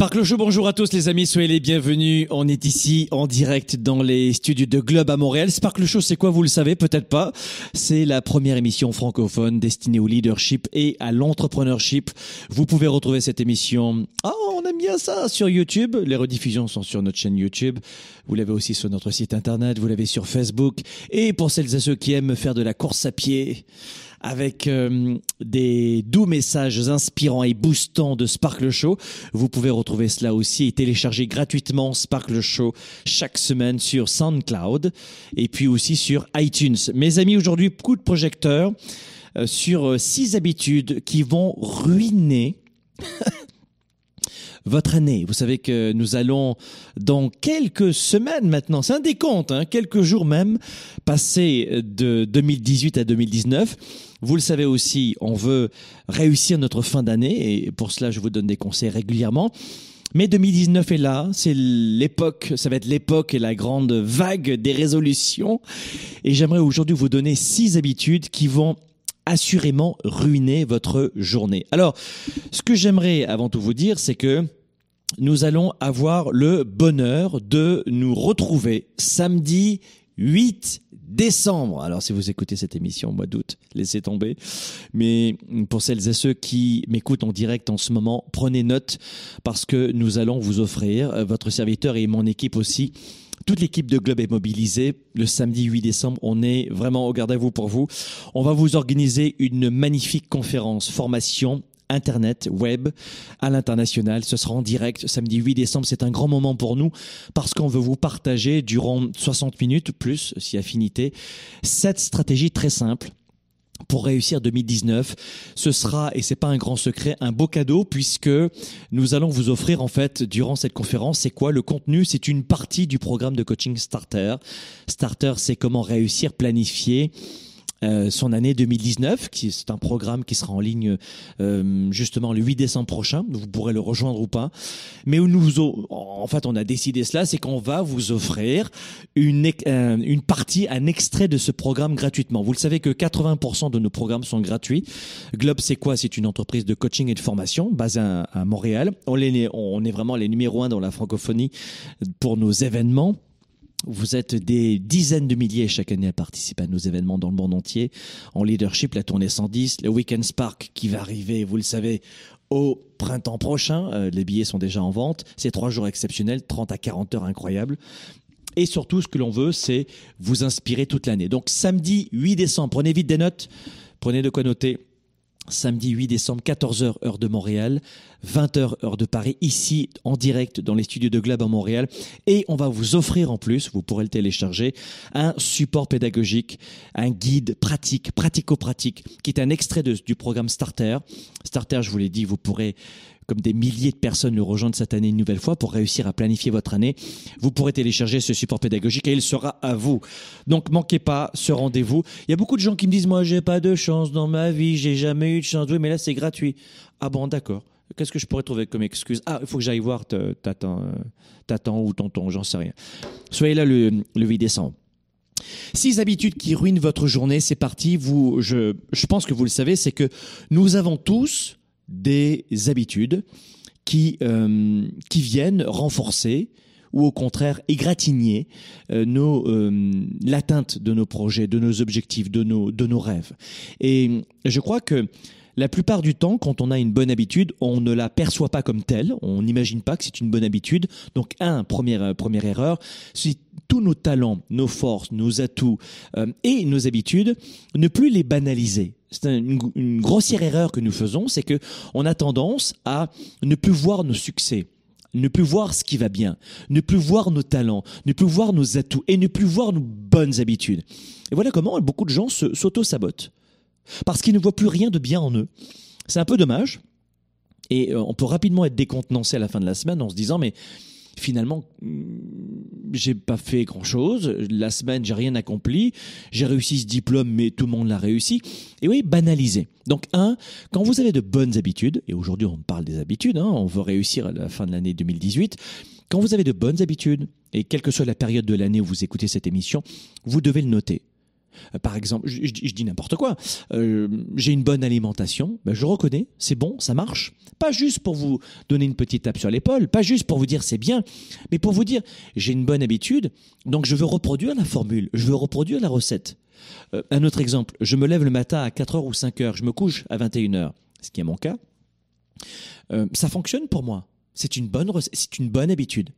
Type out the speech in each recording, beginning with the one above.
Sparkle Show, bonjour à tous les amis, soyez les bienvenus. On est ici en direct dans les studios de Globe à Montréal. Sparkle Show, c'est quoi Vous le savez peut-être pas. C'est la première émission francophone destinée au leadership et à l'entrepreneurship. Vous pouvez retrouver cette émission. Oh, on aime bien ça sur YouTube. Les rediffusions sont sur notre chaîne YouTube. Vous l'avez aussi sur notre site internet. Vous l'avez sur Facebook. Et pour celles et ceux qui aiment faire de la course à pied, avec euh, des doux messages inspirants et boostants de Sparkle Show. Vous pouvez retrouver cela aussi et télécharger gratuitement Sparkle Show chaque semaine sur SoundCloud et puis aussi sur iTunes. Mes amis, aujourd'hui, coup de projecteur euh, sur euh, six habitudes qui vont ruiner votre année. Vous savez que nous allons, dans quelques semaines maintenant, c'est un décompte, hein, quelques jours même, passer de 2018 à 2019. Vous le savez aussi, on veut réussir notre fin d'année et pour cela, je vous donne des conseils régulièrement. Mais 2019 est là, c'est l'époque, ça va être l'époque et la grande vague des résolutions. Et j'aimerais aujourd'hui vous donner six habitudes qui vont assurément ruiner votre journée. Alors, ce que j'aimerais avant tout vous dire, c'est que nous allons avoir le bonheur de nous retrouver samedi 8 décembre. Alors si vous écoutez cette émission au mois d'août, laissez tomber. Mais pour celles et ceux qui m'écoutent en direct en ce moment, prenez note parce que nous allons vous offrir, euh, votre serviteur et mon équipe aussi, toute l'équipe de Globe est mobilisée. Le samedi 8 décembre, on est vraiment au garde à vous pour vous. On va vous organiser une magnifique conférence formation Internet, web, à l'international. Ce sera en direct samedi 8 décembre. C'est un grand moment pour nous parce qu'on veut vous partager durant 60 minutes, plus si affinité, cette stratégie très simple pour réussir 2019. Ce sera, et c'est pas un grand secret, un beau cadeau puisque nous allons vous offrir en fait durant cette conférence, c'est quoi le contenu? C'est une partie du programme de coaching Starter. Starter, c'est comment réussir, planifier euh, son année 2019, qui c'est un programme qui sera en ligne euh, justement le 8 décembre prochain. Vous pourrez le rejoindre ou pas. Mais où nous, en fait, on a décidé cela, c'est qu'on va vous offrir une euh, une partie, un extrait de ce programme gratuitement. Vous le savez que 80% de nos programmes sont gratuits. Globe, c'est quoi? C'est une entreprise de coaching et de formation basée à, à Montréal. On est, on est vraiment les numéros un dans la francophonie pour nos événements vous êtes des dizaines de milliers chaque année à participer à nos événements dans le monde entier. En leadership, la tournée 110, le Weekend Spark qui va arriver, vous le savez, au printemps prochain. Euh, les billets sont déjà en vente. C'est trois jours exceptionnels, 30 à 40 heures incroyables. Et surtout, ce que l'on veut, c'est vous inspirer toute l'année. Donc samedi 8 décembre, prenez vite des notes, prenez de quoi noter samedi 8 décembre, 14h heure de Montréal, 20h heure de Paris, ici en direct dans les studios de Globe à Montréal. Et on va vous offrir en plus, vous pourrez le télécharger, un support pédagogique, un guide pratique, pratico-pratique, qui est un extrait du programme Starter. Starter, je vous l'ai dit, vous pourrez comme des milliers de personnes le rejoindre cette année une nouvelle fois pour réussir à planifier votre année. Vous pourrez télécharger ce support pédagogique et il sera à vous. Donc manquez pas ce rendez-vous. Il y a beaucoup de gens qui me disent moi j'ai pas de chance dans ma vie, j'ai jamais eu de chance. Oui, mais là c'est gratuit. Ah bon, d'accord. Qu'est-ce que je pourrais trouver comme excuse? Ah, il faut que j'aille voir Tatan ou tonton, j'en sais rien. Soyez là le, le 8 décembre. Six habitudes qui ruinent votre journée, c'est parti. Vous, je, je pense que vous le savez, c'est que nous avons tous des habitudes qui, euh, qui viennent renforcer ou au contraire égratigner euh, nos euh, l'atteinte de nos projets, de nos objectifs, de nos de nos rêves. Et je crois que La plupart du temps, quand on a une bonne habitude, on ne la perçoit pas comme telle, on n'imagine pas que c'est une bonne habitude. Donc, un, première, première erreur, c'est tous nos talents, nos forces, nos atouts et nos habitudes, ne plus les banaliser. C'est une, grossière erreur que nous faisons, c'est que on a tendance à ne plus voir nos succès, ne plus voir ce qui va bien, ne plus voir nos talents, ne plus voir nos atouts et ne plus voir nos bonnes habitudes. Et voilà comment beaucoup de gens s'auto-sabotent parce qu'ils ne voient plus rien de bien en eux. C'est un peu dommage. Et euh, on peut rapidement être décontenancé à la fin de la semaine en se disant mais finalement, mm, j'ai pas fait grand chose. La semaine, j'ai rien accompli. J'ai réussi ce diplôme, mais tout le monde l'a réussi. Et oui, banaliser. Donc, un, quand vous avez de bonnes habitudes, et aujourd'hui on parle des habitudes, hein, on veut réussir à la fin de l'année 2018. Quand vous avez de bonnes habitudes, et quelle que soit la période de l'année où vous écoutez cette émission, vous devez le noter. Euh, par exemple, je, dis n'importe quoi. Euh, j'ai une bonne alimentation, ben je reconnais, c'est bon, ça marche. Pas juste pour vous donner une petite tape sur l'épaule, pas juste pour vous dire c'est bien, mais pour vous dire j'ai une bonne habitude, donc je veux reproduire la formule, je veux reproduire la recette. Euh, un autre exemple, je me lève le matin à 4h ou 5h, je me couche à 21h, ce qui est mon cas. ça fonctionne pour moi. C'est une bonne, c'est une bonne habitude.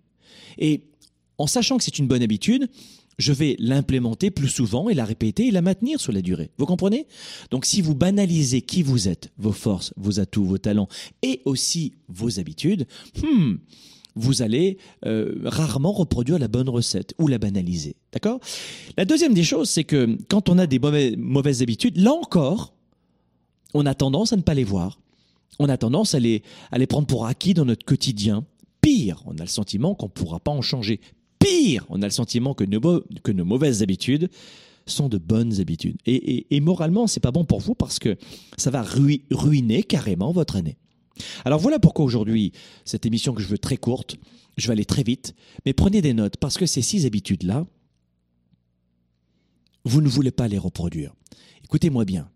Et en sachant que c'est une bonne habitude, je vais l'implémenter plus souvent et la répéter et la maintenir sur la durée. Vous comprenez? Donc si vous banalisez qui vous êtes, vos forces, vos atouts, vos talents et aussi vos habitudes, hmm, vous allez euh, rarement reproduire la bonne recette ou la banaliser. D'accord? La deuxième des choses, c'est que quand on a des mauvaises habitudes, là encore, on a tendance à ne pas les voir. On a tendance à les, à les prendre pour acquis dans notre quotidien. Pire, on a le sentiment qu'on ne pourra pas en changer. Pire, on a le sentiment que nos, mauvaises habitudes sont de bonnes habitudes. Et, et, et moralement, c'est pas bon pour vous parce que ça va ruiner carrément votre année. Alors voilà pourquoi aujourd'hui, cette émission que je veux très courte, je vais aller très vite, mais prenez des notes parce que ces six habitudes-là, vous ne voulez pas les reproduire. Écoutez-moi bien.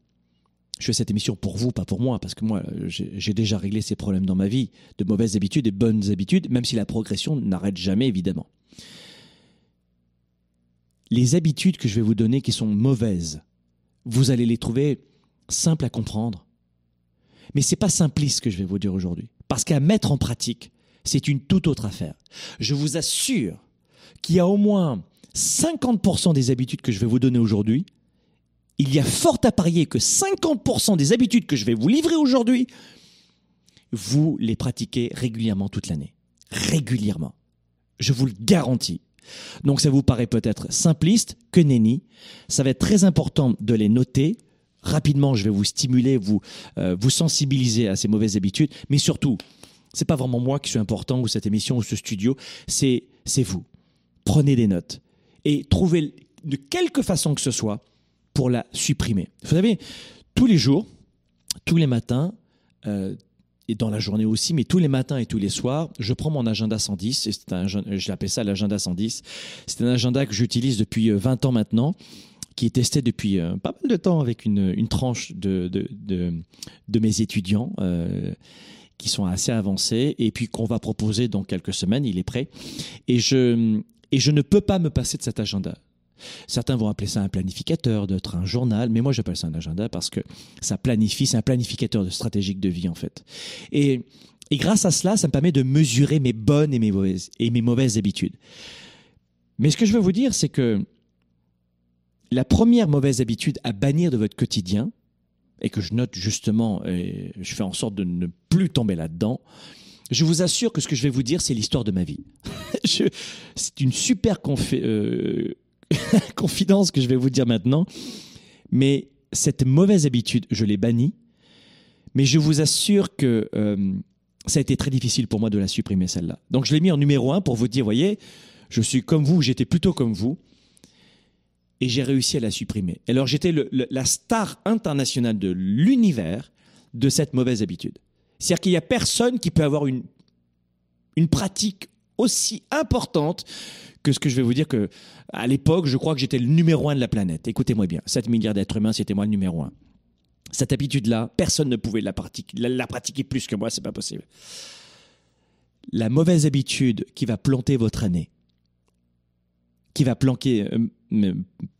Je fais cette émission pour vous, pas pour moi, parce que moi, j'ai déjà réglé ces problèmes dans ma vie, de mauvaises habitudes et bonnes habitudes, même si la progression n'arrête jamais, évidemment les habitudes que je vais vous donner qui sont mauvaises, vous allez les trouver simples à comprendre. Mais c'est pas simpliste ce que je vais vous dire aujourd'hui. Parce qu'à mettre en pratique, c'est une toute autre affaire. Je vous assure qu'il y a au moins 50% des habitudes que je vais vous donner aujourd'hui. Il y a fort à parier que 50% des habitudes que je vais vous livrer aujourd'hui, vous les pratiquez régulièrement toute l'année. Régulièrement. Je vous le garantis. Donc ça vous paraît peut-être simpliste, que nenni. Ça va être très important de les noter. Rapidement, je vais vous stimuler, vous, euh, vous sensibiliser à ces mauvaises habitudes, mais surtout, c'est pas vraiment moi qui suis important ou cette émission ou ce studio, c'est c'est vous. Prenez des notes et trouvez de quelque façon que ce soit pour la supprimer. Vous savez, tous les jours, tous les matins, euh, et dans la journée aussi, mais tous les matins et tous les soirs, je prends mon agenda 110, et c'est je l'appelle ça l'agenda 110. C'est un agenda que j'utilise depuis 20 euh, ans maintenant, qui est testé depuis euh, pas mal de temps avec une, tranche de, de, mes étudiants. Euh, qui sont assez avancés et puis qu'on va proposer dans quelques semaines, il est prêt. Et je, et je ne peux pas me passer de cet agenda. Certains vont appeler ça un planificateur, d'autres un journal, mais moi j'appelle ça un agenda parce que ça planifie, c'est un planificateur de stratégique de vie en fait. Et, et grâce à cela, ça me permet de mesurer mes bonnes et mes mauvaises, habitudes. Mais ce que je veux vous dire, c'est que la première mauvaise habitude à bannir de votre quotidien, et que je note justement, et je fais en sorte de ne plus tomber là-dedans, je vous assure que ce que je vais vous dire, c'est l'histoire de ma vie. c'est une super confé euh, confidence que je vais vous dire maintenant, mais cette mauvaise habitude, je l'ai bannie, mais je vous assure que euh, ça a été très difficile pour moi de la supprimer, celle-là. Donc je l'ai mis en numéro un pour vous dire, voyez, je suis comme vous, j'étais plutôt comme vous, et j'ai réussi à la supprimer. Alors j'étais la star internationale de l'univers de cette mauvaise habitude. C'est-à-dire qu'il n'y a personne qui peut avoir une, une pratique aussi importante que ce que je vais vous dire que à l'époque, je crois que j'étais le numéro un de la planète. Écoutez-moi bien, 7 milliards d'êtres humains, c'était moi le numéro un. Cette habitude-là, personne ne pouvait la, pratiquer, plus que moi, c'est pas possible. La mauvaise habitude qui va planter votre année, qui va planquer, euh,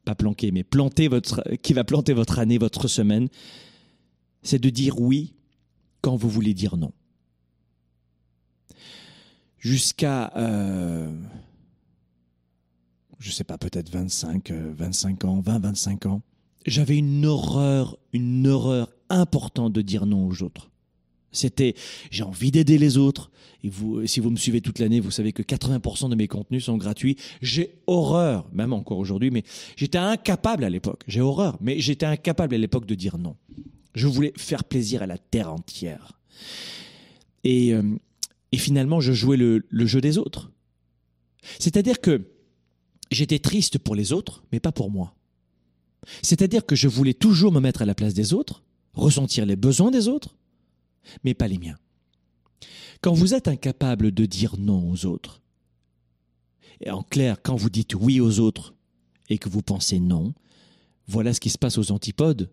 pas planquer, mais planter votre, qui va planter votre année, votre semaine, c'est de dire oui quand vous voulez dire non. Jusqu'à, euh, je sais pas, peut-être 25, 25 euh, ans, 20, 25 ans, j'avais une horreur, une horreur importante de dire non aux autres. C'était, j'ai envie d'aider les autres. Et vous, si vous me suivez toute l'année, vous savez que 80% de mes contenus sont gratuits. J'ai horreur, même encore aujourd'hui, mais j'étais incapable à l'époque. J'ai horreur, mais j'étais incapable à l'époque de dire non. Je voulais faire plaisir à la terre entière. Et, euh, et finalement, je jouais le, le jeu des autres. C'est-à-dire que j'étais triste pour les autres, mais pas pour moi. C'est-à-dire que je voulais toujours me mettre à la place des autres, ressentir les besoins des autres, mais pas les miens. Quand vous êtes incapable de dire non aux autres, et en clair, quand vous dites oui aux autres et que vous pensez non, voilà ce qui se passe aux antipodes.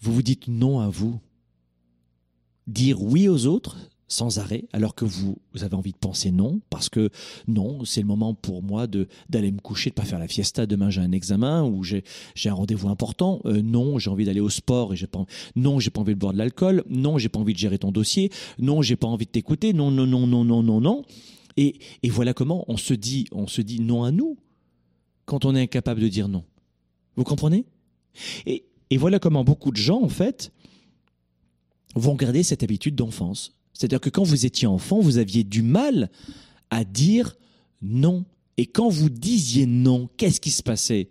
Vous vous dites non à vous. Dire oui aux autres, sans arrêt, alors que vous, avez envie de penser non, parce que non, c'est le moment pour moi de d'aller me coucher, de pas faire la fiesta. Demain j'ai un examen ou j'ai j'ai un rendez-vous important. Euh, non, j'ai envie d'aller au sport et j'ai pas non, j'ai pas envie de boire de l'alcool. Non, j'ai pas envie de gérer ton dossier. Non, j'ai pas envie de t'écouter. Non, non, non, non, non, non, non. Et et voilà comment on se dit on se dit non à nous quand on est incapable de dire non. Vous comprenez? Et et voilà comment beaucoup de gens en fait vont garder cette habitude d'enfance c'est-à-dire que quand vous étiez enfant, vous aviez du mal à dire non. Et quand vous disiez non, qu'est-ce qui se passait?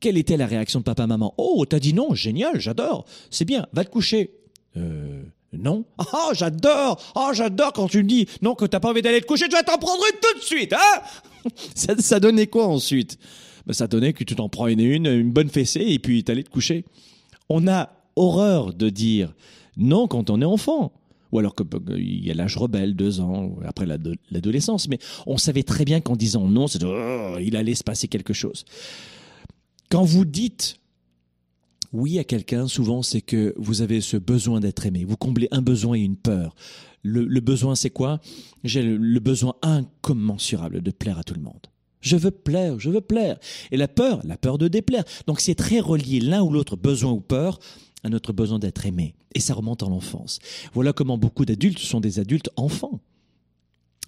Quelle était la réaction de papa-maman Oh, t'as dit non, génial, j'adore, c'est bien, va te coucher. Euh, non. Ah, j'adore Ah, j'adore quand tu me dis non, que t'as pas envie d'aller te coucher, tu vas t'en prendre une tout de suite, hein ça, ça, donnait quoi ensuite? Ben, Ça donnait que tu t'en prends une, une, une bonne fessée et puis t'allais te coucher. On a horreur de dire non quand on est enfant ou alors qu'il euh, y a l'âge rebelle, deux ans, après l'adolescence. Mais on savait très bien qu'en disant non, oh, il allait se passer quelque chose. Quand vous dites oui à quelqu'un, souvent c'est que vous avez ce besoin d'être aimé. Vous comblez un besoin et une peur. Le, besoin, c'est quoi? J'ai le besoin incommensurable de plaire à tout le monde. Je veux plaire, je veux plaire. Et la peur, la peur de déplaire. Donc c'est très relié l'un ou l'autre, besoin ou peur à notre besoin d'être aimé. Et ça remonte en l'enfance. Voilà comment beaucoup d'adultes sont des adultes enfants.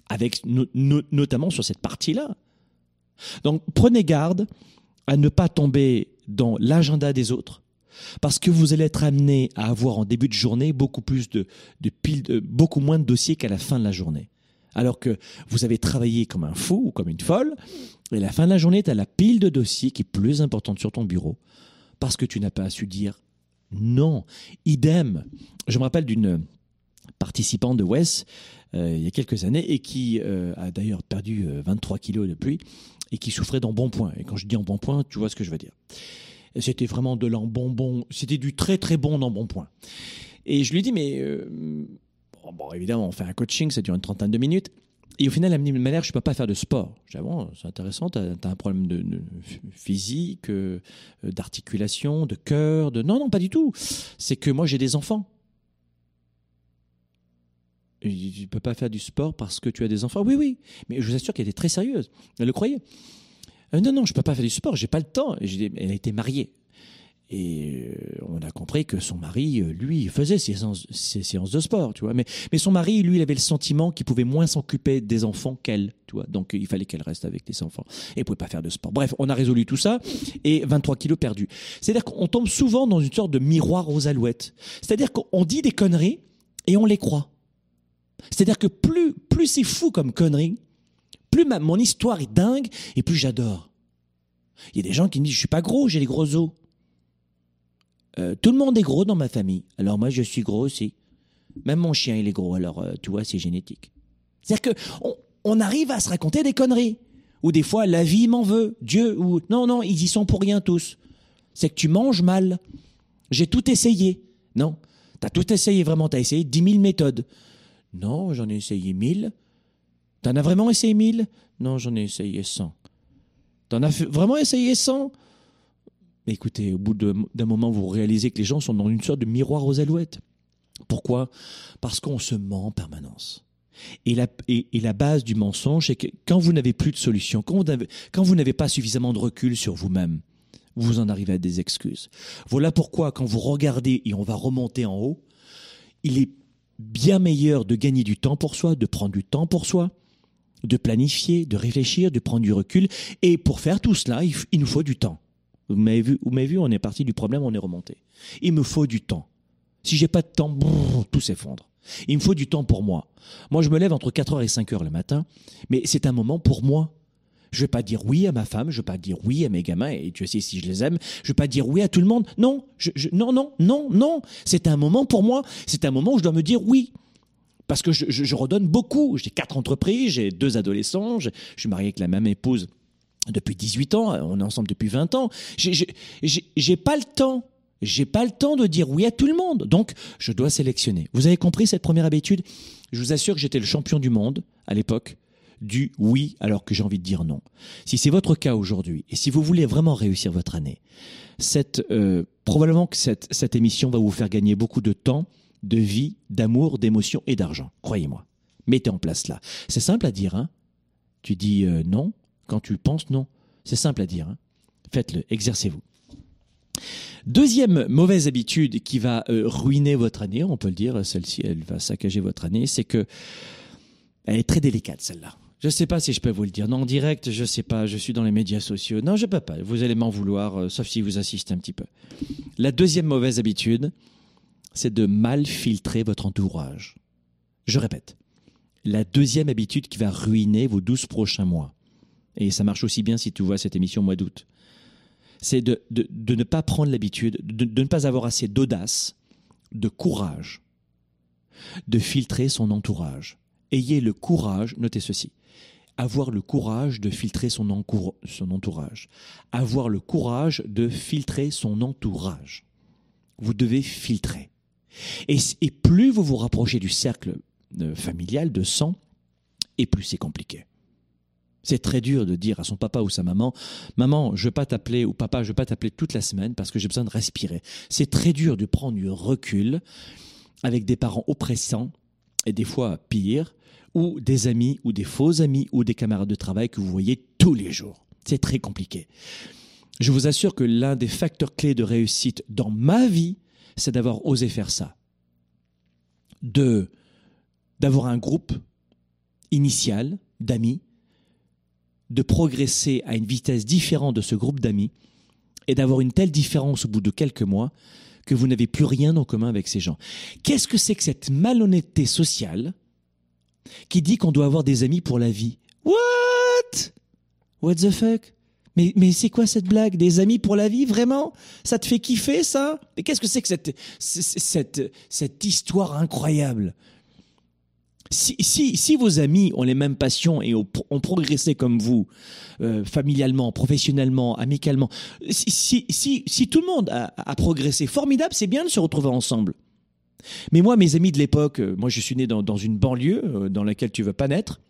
Avec, notamment sur cette partie-là. Donc prenez garde à ne pas tomber dans l'agenda des autres. Parce que vous allez être amené à avoir en début de journée beaucoup plus de, piles, beaucoup moins de dossiers qu'à la fin de la journée. Alors que vous avez travaillé comme un fou ou comme une folle, et à la fin de la journée, tu as la pile de dossiers qui est plus importante sur ton bureau parce que tu n'as pas su dire non. Idem. Je me rappelle d'une participante de WES euh, il y a quelques années et qui euh, a d'ailleurs perdu 23 euh, kilos depuis et qui souffrait d'embonpoint. Et quand je dis embonpoint, tu vois ce que je veux dire. C'était vraiment de l'embonbon, c'était du très très bon embonpoint. Et je lui dis, mais bon, évidemment, on fait un coaching, ça dure une trentaine de minutes. Et au final, elle me dit, mais je ne peux pas faire de sport. Je dis, bon, c'est intéressant, tu as, un problème de, physique, euh, d'articulation, de cœur, de... Non, non, pas du tout. C'est que moi, j'ai des enfants. tu ne peux pas faire du sport parce que tu as des enfants. Oui, oui. Mais je vous assure qu'elle était très sérieuse. Elle le croyait. Euh, non, non, je ne peux pas faire du sport, j'ai pas le temps. Elle a été mariée. Et euh, on a compris que son mari, euh, lui, faisait ses séances, de sport, tu vois. Mais, mais son mari, lui, il avait le sentiment qu'il pouvait moins s'occuper des enfants qu'elle, tu vois. Donc il fallait qu'elle reste avec les enfants. Et ne pouvait pas faire de sport. Bref, on a résolu tout ça et 23 kilos perdus. C'est-à-dire qu'on tombe souvent dans une sorte de miroir aux alouettes. C'est-à-dire qu'on dit des conneries et on les croit. C'est-à-dire que plus, plus c'est fou comme connerie, plus mon histoire est dingue et plus j'adore. Il y a des gens qui me disent, je suis pas gros, j'ai les gros os. Euh, tout le monde est gros dans ma famille. Alors moi, je suis gros aussi. Même mon chien, il est gros. Alors, euh, tu vois, c'est génétique. C'est-à-dire qu'on on arrive à se raconter des conneries. Ou des fois, la vie m'en veut. Dieu, ou... Non, non, ils y sont pour rien tous. C'est que tu manges mal. J'ai tout essayé. Non. T'as tout essayé vraiment. T'as essayé 10 000 méthodes. Non, j'en ai essayé 1000. T'en as vraiment essayé 1000 Non, j'en ai essayé 100. T'en as vraiment essayé 100 mais écoutez, au bout d'un moment, vous réalisez que les gens sont dans une sorte de miroir aux alouettes. Pourquoi? Parce qu'on se ment en permanence. Et la, base du mensonge, c'est que quand vous n'avez plus de solution, quand vous n'avez pas suffisamment de recul sur vous-même, vous en arrivez à des excuses. Voilà pourquoi quand vous regardez et on va remonter en haut, il est bien meilleur de gagner du temps pour soi, de prendre du temps pour soi, de planifier, de réfléchir, de prendre du recul. Et pour faire tout cela, il, nous faut du temps. Vous m'avez vu, m'avez on est parti du problème, on est remonté. Il me faut du temps. Si j'ai pas de temps, tout s'effondre. Il me faut du temps pour moi. Moi, je me lève entre 4h et 5h le matin, mais c'est un moment pour moi. Je vais pas dire oui à ma femme, je vais pas dire oui à mes gamins, et tu sais si je les aime, je vais pas dire oui à tout le monde. Non, non, non, non, non. C'est un moment pour moi. C'est un moment où je dois me dire oui. Parce que je, je redonne beaucoup. J'ai quatre entreprises, j'ai deux adolescents, je, suis marié avec la même épouse depuis 18 ans, on est ensemble depuis 20 ans. J'ai pas le temps. J'ai pas le temps de dire oui à tout le monde. Donc, je dois sélectionner. Vous avez compris cette première habitude? Je vous assure que j'étais le champion du monde à l'époque du oui alors que j'ai envie de dire non. Si c'est votre cas aujourd'hui et si vous voulez vraiment réussir votre année, cette, euh, probablement que cette, cette émission va vous faire gagner beaucoup de temps, de vie, d'amour, d'émotion et d'argent. Croyez-moi. Mettez en place là. C'est simple à dire, hein Tu dis euh, non quand tu penses non. C'est simple à dire. Hein Faites-le, exercez-vous. Deuxième mauvaise habitude qui va euh, ruiner votre année, on peut le dire, celle-ci, elle va saccager votre année, c'est que elle est très délicate celle-là. Je ne sais pas si je peux vous le dire. Non, en direct, je ne sais pas. Je suis dans les médias sociaux. Non, je ne peux pas. Vous allez m'en vouloir, euh, sauf si vous assistez un petit peu. La deuxième mauvaise habitude, c'est de mal filtrer votre entourage. Je répète. La deuxième habitude qui va ruiner vos douze prochains mois. Et ça marche aussi bien si tu vois cette émission au mois d'août. C'est de, ne pas prendre l'habitude, de ne pas avoir assez d'audace, de courage, de filtrer son entourage. Ayez le courage, notez ceci, avoir le courage de filtrer son, entourage. Avoir le courage de filtrer son entourage. Vous devez filtrer. Et, plus vous vous rapprochez du cercle euh, familial de sang, et plus c'est compliqué. C'est très dur de dire à son papa ou sa maman, maman, je ne veux pas t'appeler ou papa, je ne veux pas t'appeler toute la semaine parce que j'ai besoin de respirer. C'est très dur de prendre du recul avec des parents oppressants et des fois pire, ou des amis ou des faux amis ou des camarades de travail que vous voyez tous les jours. C'est très compliqué. Je vous assure que l'un des facteurs clés de réussite dans ma vie, c'est d'avoir osé faire ça. De d'avoir un groupe initial d'amis, de progresser à une vitesse différente de ce groupe d'amis et d'avoir une telle différence au bout de quelques mois que vous n'avez plus rien en commun avec ces gens. Qu'est-ce que c'est que cette malhonnêteté sociale qui dit qu'on doit avoir des amis pour la vie? What? What the fuck? Mais, mais c'est quoi cette blague? Des amis pour la vie, vraiment? Ça te fait kiffer, ça? Et qu'est-ce que c'est que cette histoire incroyable? Si, vos amis ont les mêmes passions et ont, progressé comme vous, euh, familialement, professionnellement, amicalement, si, tout le monde a, progressé, formidable, c'est bien de se retrouver ensemble. Mais moi, mes amis de l'époque, euh, moi je suis né dans, une banlieue euh, dans laquelle tu veux pas naître.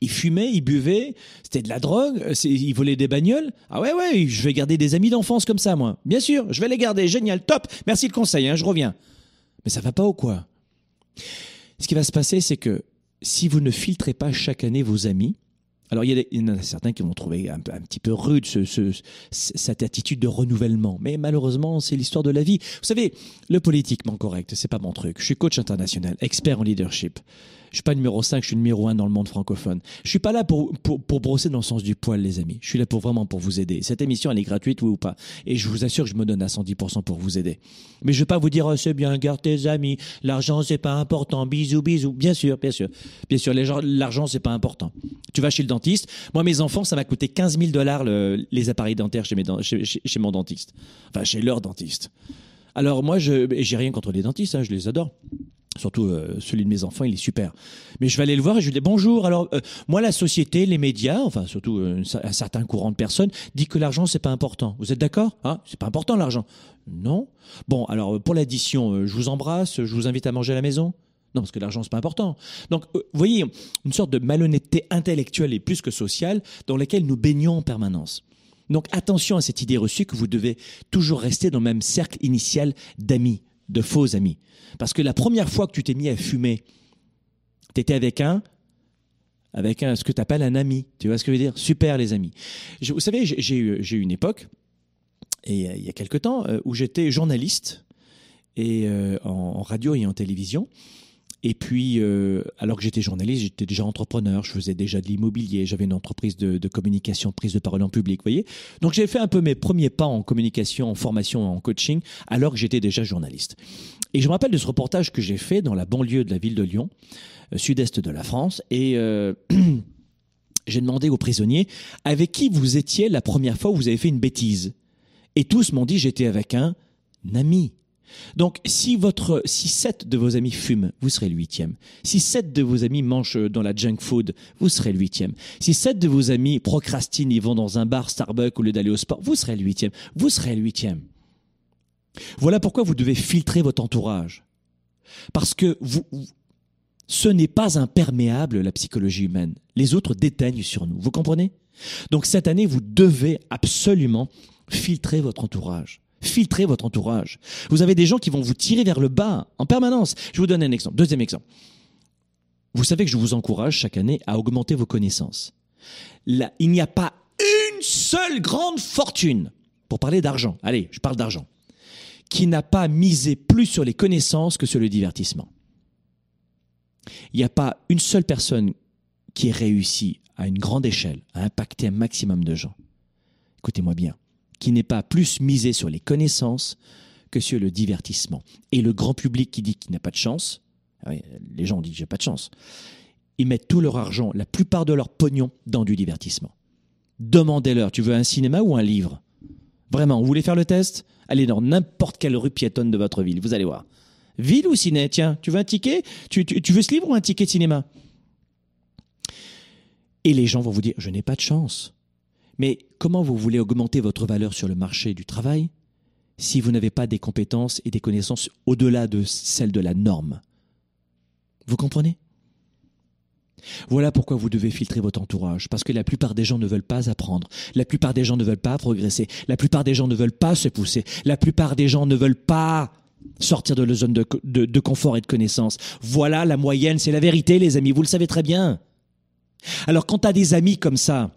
Ils fumaient, ils buvaient, c'était de la drogue, ils volaient des bagnoles. Ah ouais, ouais, je vais garder des amis d'enfance comme ça, moi. Bien sûr, je vais les garder, génial, top, merci le conseil, hein, je reviens. Mais ça va pas ou quoi? Ce qui va se passer, c'est que si vous ne filtrez pas chaque année vos amis, alors, il y, en a certains qui vont trouver un, petit peu rude cette attitude de renouvellement. Mais malheureusement, c'est l'histoire de la vie. Vous savez, le politiquement correct, c'est pas mon truc. Je suis coach international, expert en leadership. Je suis pas numéro 5, je suis numéro 1 dans le monde francophone. Je suis pas là pour, pour, pour, brosser dans le sens du poil, les amis. Je suis là pour vraiment pour vous aider. Cette émission, elle est gratuite, oui ou pas? Et je vous assure que je me donne à 110% pour vous aider. Mais je vais pas vous dire, oh, c'est bien, garde tes amis. L'argent, c'est pas important. Bisous, bisous. Bien sûr, bien sûr. Bien sûr, l'argent, c'est pas important. Tu vas chez le dentiste. Moi, mes enfants, ça m'a coûté 15 000 dollars les appareils dentaires chez, mes, chez, chez, mon dentiste. Enfin, chez leur dentiste. Alors moi, je j'ai rien contre les dentistes, hein, je les adore. Surtout euh, celui de mes enfants, il est super. Mais je vais aller le voir et je lui dis bonjour. Alors euh, moi, la société, les médias, enfin surtout euh, un certain courant de personnes, dit que l'argent c'est pas important. Vous êtes d'accord Hein? C'est pas important l'argent. Non. Bon, alors pour l'addition, je vous embrasse, je vous invite à manger à la maison? Non, parce que l'argent, c'est pas important. Donc, vous voyez, une sorte de malhonnêteté intellectuelle et plus que sociale dans laquelle nous baignons en permanence. Donc, attention à cette idée reçue que vous devez toujours rester dans le même cercle initial d'amis, de faux amis. Parce que la première fois que tu t'es mis à fumer, tu étais avec un, avec un, ce que tu appelles un ami. Tu vois ce que je veux dire? Super, les amis. vous savez, j'ai eu, une époque et il y a quelque temps où j'étais journaliste et en, radio et en télévision. Et puis, euh, alors que j'étais journaliste, j'étais déjà entrepreneur, je faisais déjà de l'immobilier, j'avais une entreprise de, de, communication, prise de parole en public, vous voyez. Donc j'ai fait un peu mes premiers pas en communication, en formation, en coaching, alors que j'étais déjà journaliste. Et je me rappelle de ce reportage que j'ai fait dans la banlieue de la ville de Lyon, euh, sud-est de la France, et euh, j'ai demandé aux prisonniers avec qui vous étiez la première fois où vous avez fait une bêtise? Et tous m'ont dit j'étais avec un ami. Donc, si sept de vos amis fument, vous serez le huitième. Si sept de vos amis mangent dans la junk food, vous serez le huitième. Si sept de vos amis procrastinent, ils vont dans un bar Starbucks au lieu d'aller au sport, vous serez le huitième. Vous serez le huitième. Voilà pourquoi vous devez filtrer votre entourage. Parce que ce n'est pas imperméable, la psychologie humaine. Les autres déteignent sur nous. Vous comprenez? Donc cette année, vous devez absolument filtrer votre entourage. Filtrez votre entourage. Vous avez des gens qui vont vous tirer vers le bas en permanence. Je vous donne un exemple. Deuxième exemple. Vous savez que je vous encourage chaque année à augmenter vos connaissances. Il n'y a pas une seule grande fortune, pour parler d'argent, allez, je parle d'argent, qui n'a pas misé plus sur les connaissances que sur le divertissement. Il n'y a pas une seule personne qui ait réussi à une grande échelle à impacter un maximum de gens. Écoutez-moi bien qui n'est pas plus misé sur les connaissances que sur le divertissement. Et le grand public qui dit qu'il n'a pas de chance, ah les gens disent j'ai pas de chance, ils mettent tout leur argent, la plupart de leur pognon dans du divertissement. Demandez-leur, tu veux un cinéma ou un livre? Vraiment, vous voulez faire le test? Allez dans n'importe quelle rue piétonne de votre ville, vous allez voir. Ville ou ciné? Tiens, tu veux un ticket? Tu, tu veux ce livre ou un ticket de cinéma? Et les gens vont vous dire, je n'ai pas de chance. Mais comment vous voulez augmenter votre valeur sur le marché du travail si vous n'avez pas des compétences et des connaissances au-delà de celles de la norme? Vous comprenez? Voilà pourquoi vous devez filtrer votre entourage, parce que la plupart des gens ne veulent pas apprendre, la plupart des gens ne veulent pas progresser, la plupart des gens ne veulent pas se pousser, la plupart des gens ne veulent pas sortir de la zone de, confort et de connaissance. Voilà la moyenne, c'est la vérité les amis, vous le savez très bien. Alors quand tu as des amis comme ça,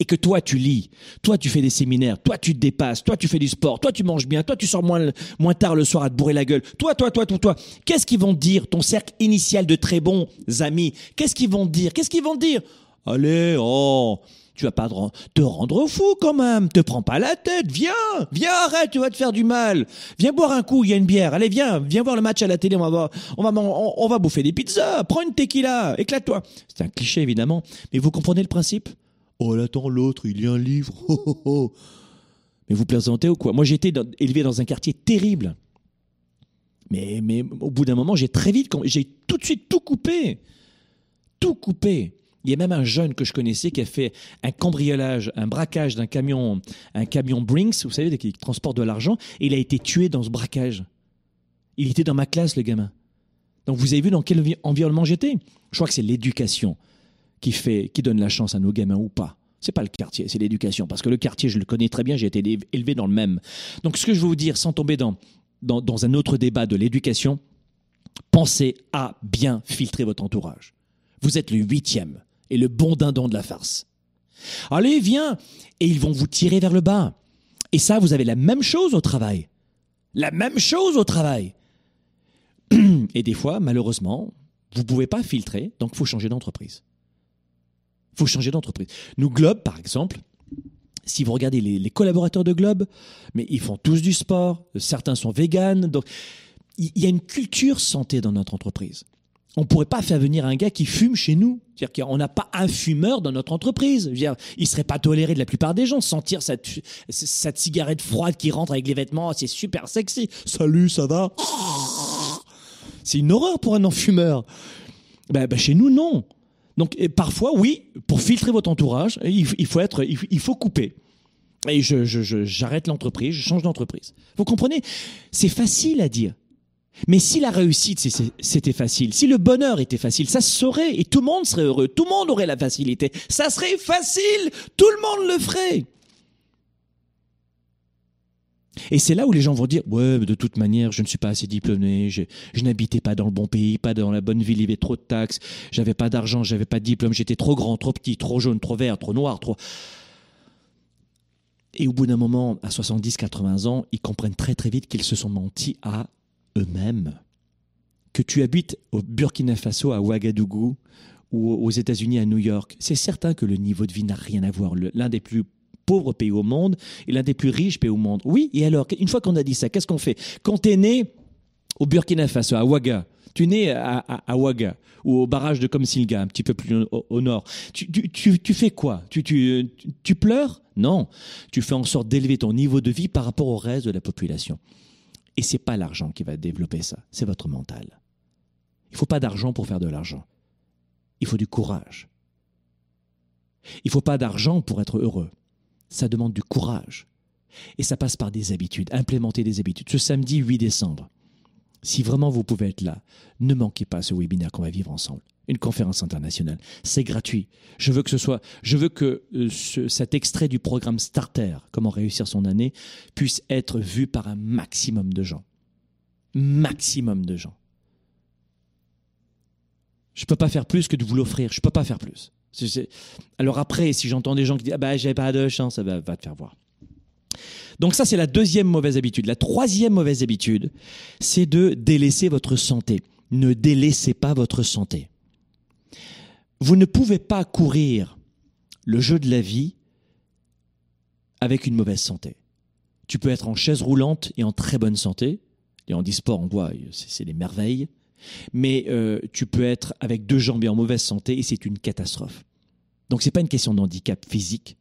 et que toi tu lis, toi tu fais des séminaires, toi tu dépasses, toi tu fais du sport, toi tu manges bien, toi tu sors moins, tard le soir à te bourrer la gueule, toi, toi, toi, toi, toi, qu'est-ce qu'ils vont dire, ton cercle initial de très bons amis, qu'est-ce qu'ils vont dire, qu'est-ce qu'ils vont dire? Allez, oh, tu vas pas te rendre fou quand même, te prends pas la tête, viens, viens, arrête, tu vas te faire du mal, viens boire un coup, il y a une bière, allez viens, viens voir le match à la télé, on va, on va, on va bouffer des pizzas, prends une tequila, éclate-toi. C'est un cliché évidemment, mais vous comprenez le principe? Oh, attends, l'autre, il lit un livre. Oh, oh, oh. Mais vous plaisantez ou quoi? Moi, j'ai été élevé dans un quartier terrible. Mais, mais au bout d'un moment, j'ai très vite, j'ai tout de suite tout coupé. Tout coupé. Il y a même un jeune que je connaissais qui a fait un cambriolage, un braquage d'un camion, un camion Brinks, vous savez, qui transporte de l'argent, et il a été tué dans ce braquage. Il était dans ma classe, le gamin. Donc vous avez vu dans quel environnement j'étais? Je crois que c'est l'éducation qui fait, qui donne la chance à nos gamins ou pas. C'est pas le quartier, c'est l'éducation. Parce que le quartier, je le connais très bien, j'ai été élevé dans le même. Donc, ce que je veux vous dire, sans tomber dans, un autre débat de l'éducation, pensez à bien filtrer votre entourage. Vous êtes le huitième et le bon dindon de la farce. Allez, viens Et ils vont vous tirer vers le bas. Et ça, vous avez la même chose au travail. La même chose au travail. Et des fois, malheureusement, vous ne pouvez pas filtrer, donc il faut changer d'entreprise faut changer d'entreprise. Nous, Globe, par exemple, si vous regardez les, collaborateurs de Globe, mais ils font tous du sport, certains sont véganes, donc il y a une culture santé dans notre entreprise. On ne pourrait pas faire venir un gars qui fume chez nous. C'est-à-dire qu'on n'a pas un fumeur dans notre entreprise. il ne serait pas toléré de la plupart des gens. Sentir cette, cigarette froide qui rentre avec les vêtements, c'est super sexy. Salut, ça va? C'est une horreur pour un non-fumeur. Ben, ben, chez nous, non. Donc parfois, oui, pour filtrer votre entourage, il, faut être, il faut couper. Et je, j'arrête l'entreprise, je change d'entreprise. Vous comprenez? C'est facile à dire. Mais si la réussite c'était facile, si le bonheur était facile, ça se saurait et tout le monde serait heureux, tout le monde aurait la facilité. Ça serait facile, tout le monde le ferait. Et c'est là où les gens vont dire ouais, de toute manière, je ne suis pas assez diplômé, je, n'habitais pas dans le bon pays, pas dans la bonne ville, il y avait trop de taxes, j'avais pas d'argent, j'avais pas de diplôme, j'étais trop grand, trop petit, trop jaune, trop vert, trop noir, trop. Et au bout d'un moment, à 70-80 ans, ils comprennent très très vite qu'ils se sont mentis à eux-mêmes. Que tu habites au Burkina Faso, à Ouagadougou, ou aux États-Unis, à New York, c'est certain que le niveau de vie n'a rien à voir. L'un des plus pauvres pays au monde et l'un des plus riches pays au monde. Oui, et alors, une fois qu'on a dit ça, qu'est-ce qu'on fait? Quand tu es né au Burkina Faso, à Ouaga, tu es né à, Ouaga ou au barrage de Komsilga, un petit peu plus au, nord. Tu, tu, fais quoi? Tu, tu, pleures? Non. Tu fais en sorte d'élever ton niveau de vie par rapport au reste de la population. Et c'est pas l'argent qui va développer ça, c'est votre mental. Il faut pas d'argent pour faire de l'argent. Il faut du courage. Il faut pas d'argent pour être heureux. Ça demande du courage. Et ça passe par des habitudes, implémenter des habitudes. Ce samedi 8 décembre, si vraiment vous pouvez être là, ne manquez pas ce webinaire qu'on va vivre ensemble. Une conférence internationale. C'est gratuit. Je veux que euh, cet extrait du programme Starter, comment réussir son année, puisse être vu par un maximum de gens. Maximum de gens. Je ne peux pas faire plus que de vous l'offrir. Je ne peux pas faire plus. Alors après, si j'entends des gens qui disent ah bah j'ai pas de chance, ça va, te faire voir. Donc ça, c'est la deuxième mauvaise habitude. La troisième mauvaise habitude, c'est de délaisser votre santé. Ne délaissez pas votre santé. Vous ne pouvez pas courir le jeu de la vie avec une mauvaise santé. Tu peux être en chaise roulante et en très bonne santé. Et en sport, on voit, c'est des merveilles. Mais euh, tu peux être avec deux jambes et en mauvaise santé et c'est une catastrophe. Donc ce n'est pas une question d'handicap physique,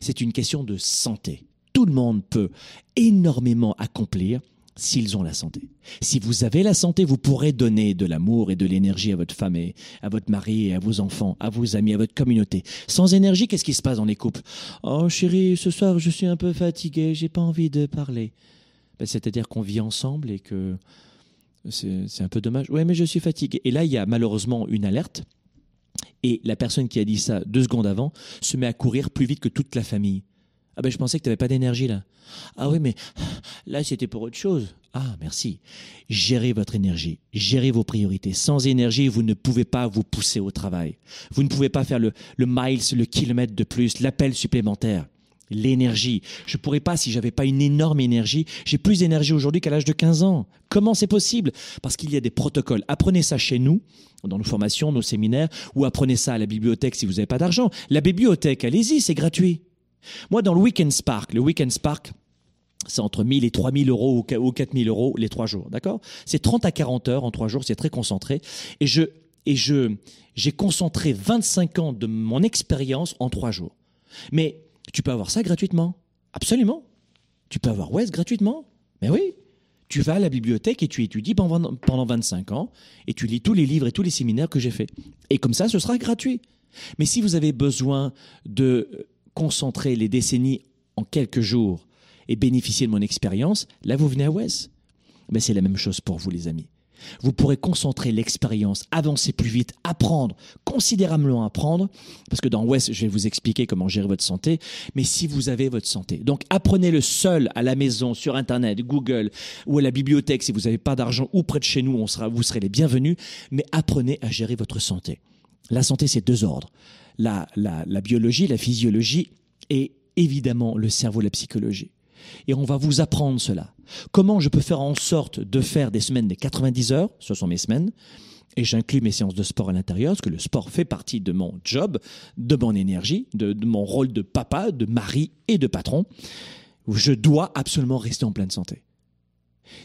c'est une question de santé. Tout le monde peut énormément accomplir s'ils ont la santé. Si vous avez la santé, vous pourrez donner de l'amour et de l'énergie à votre femme et à votre mari et à vos enfants, à vos amis, à votre communauté. Sans énergie, qu'est-ce qui se passe dans les couples? Oh chérie, ce soir je suis un peu fatigué, j'ai pas envie de parler. Ben, c'est-à-dire qu'on vit ensemble et que c'est un peu dommage. Ouais, mais je suis fatigué. Et là, il y a malheureusement une alerte. Et la personne qui a dit ça deux secondes avant se met à courir plus vite que toute la famille. Ah ben je pensais que tu n'avais pas d'énergie là. Ah oui mais là c'était pour autre chose. Ah merci. Gérez votre énergie, gérez vos priorités. Sans énergie, vous ne pouvez pas vous pousser au travail. Vous ne pouvez pas faire le, le miles, le kilomètre de plus, l'appel supplémentaire l'énergie. Je pourrais pas si j'avais pas une énorme énergie. J'ai plus d'énergie aujourd'hui qu'à l'âge de 15 ans. Comment c'est possible? Parce qu'il y a des protocoles. Apprenez ça chez nous, dans nos formations, nos séminaires, ou apprenez ça à la bibliothèque si vous n'avez pas d'argent. La bibliothèque, allez-y, c'est gratuit. Moi, dans le Weekend Spark, le Weekend Spark, c'est entre 1000 et 3000 euros ou 4000 euros les trois jours, d'accord? C'est 30 à 40 heures en trois jours, c'est très concentré. Et je, et je, j'ai concentré 25 ans de mon expérience en trois jours. Mais tu peux avoir ça gratuitement. Absolument. Tu peux avoir West gratuitement. Mais oui. Tu vas à la bibliothèque et tu étudies pendant, pendant 25 ans et tu lis tous les livres et tous les séminaires que j'ai faits. Et comme ça, ce sera gratuit. Mais si vous avez besoin de concentrer les décennies en quelques jours et bénéficier de mon expérience, là, vous venez à West. Mais c'est la même chose pour vous, les amis. Vous pourrez concentrer l'expérience, avancer plus vite, apprendre, considérablement apprendre, parce que dans West, je vais vous expliquer comment gérer votre santé, mais si vous avez votre santé. Donc apprenez-le seul à la maison, sur Internet, Google ou à la bibliothèque, si vous n'avez pas d'argent ou près de chez nous, on sera, vous serez les bienvenus, mais apprenez à gérer votre santé. La santé, c'est deux ordres. La, la, la biologie, la physiologie et évidemment le cerveau, la psychologie. Et on va vous apprendre cela. Comment je peux faire en sorte de faire des semaines des 90 heures, ce sont mes semaines, et j'inclus mes séances de sport à l'intérieur, parce que le sport fait partie de mon job, de mon énergie, de, mon rôle de papa, de mari et de patron. Je dois absolument rester en pleine santé.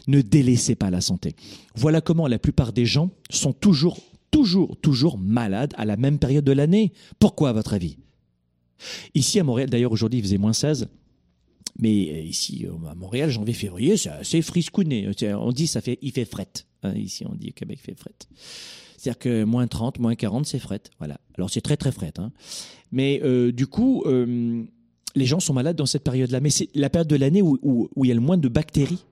Ne délaissez pas la santé. Voilà comment la plupart des gens sont toujours, toujours, toujours malades à la même période de l'année. Pourquoi, à votre avis? Ici à Montréal, d'ailleurs, aujourd'hui, il faisait moins 16. Mais euh, ici, euh, à Montréal, janvier-février, c'est assez friscouné. On dit ça fait, il fait fret. Hein, ici, on dit au Québec fait fret. C'est-à-dire que moins 30, moins 40, c'est fret. Voilà. Alors c'est très très fret. Hein. Mais euh, du coup, les gens sont malades dans cette période-là. Mais c'est la période de l'année où, où, il y a le moins de bactéries.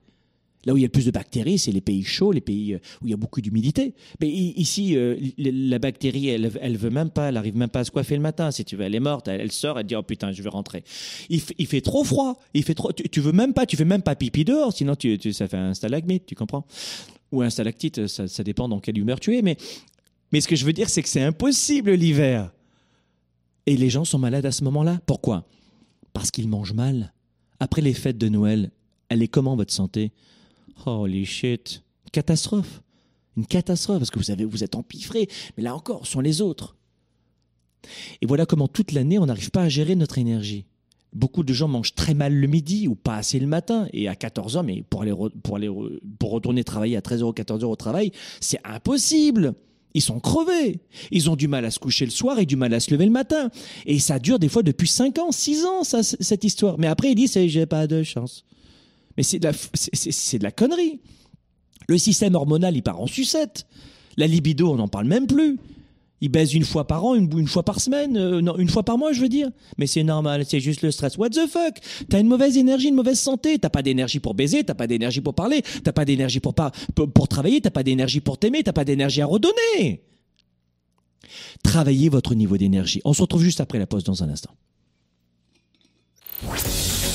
Là où il y a le plus de bactéries, c'est les pays chauds, les pays euh, où il y a beaucoup d'humidité. Mais ici, euh, la bactérie, elle, elle veut même pas, elle arrive même pas à se coiffer le matin. Si tu veux, elle est morte, elle, sort, elle dit oh putain, je vais rentrer. Il, fait trop froid, il fait trop. Tu, veux même pas, tu fais même pas pipi dehors, sinon tu, ça fait un stalagmite, tu comprends? Ou un stalactite, ça, ça dépend dans quelle humeur tu es. Mais ce que je veux dire, c'est que c'est impossible l'hiver. Et les gens sont malades à ce moment-là. Pourquoi? Parce qu'ils mangent mal après les fêtes de Noël, elle est comment votre santé? Holy shit. Catastrophe. Une catastrophe parce que vous savez, vous êtes empiffré. Mais là encore, sont les autres. Et voilà comment toute l'année, on n'arrive pas à gérer notre énergie. Beaucoup de gens mangent très mal le midi ou pas assez le matin. Et à 14 h mais pour aller, retourner travailler à 13 euros, 14 euros au travail, c'est impossible. Ils sont crevés. Ils ont du mal à se coucher le soir et du mal à se lever le matin. Et ça dure des fois depuis 5 ans, 6 ans, ça, cette histoire. Mais après, ils disent, j'ai pas de chance. Mais c'est de, la, connerie. Le système hormonal, il part en sucette. La libido, on n'en parle même plus. Il baise une fois par an, une, fois par semaine, euh, une fois par mois, je veux dire. Mais c'est normal, c'est juste le stress. What the fuck? T'as une mauvaise énergie, une mauvaise santé. T'as pas d'énergie pour baiser, t'as pas d'énergie pour parler, t'as pas d'énergie pour travailler, t'as pas d'énergie pour t'aimer, t'as pas d'énergie à redonner. Travaillez votre niveau d'énergie. On se retrouve juste après la pause dans un instant.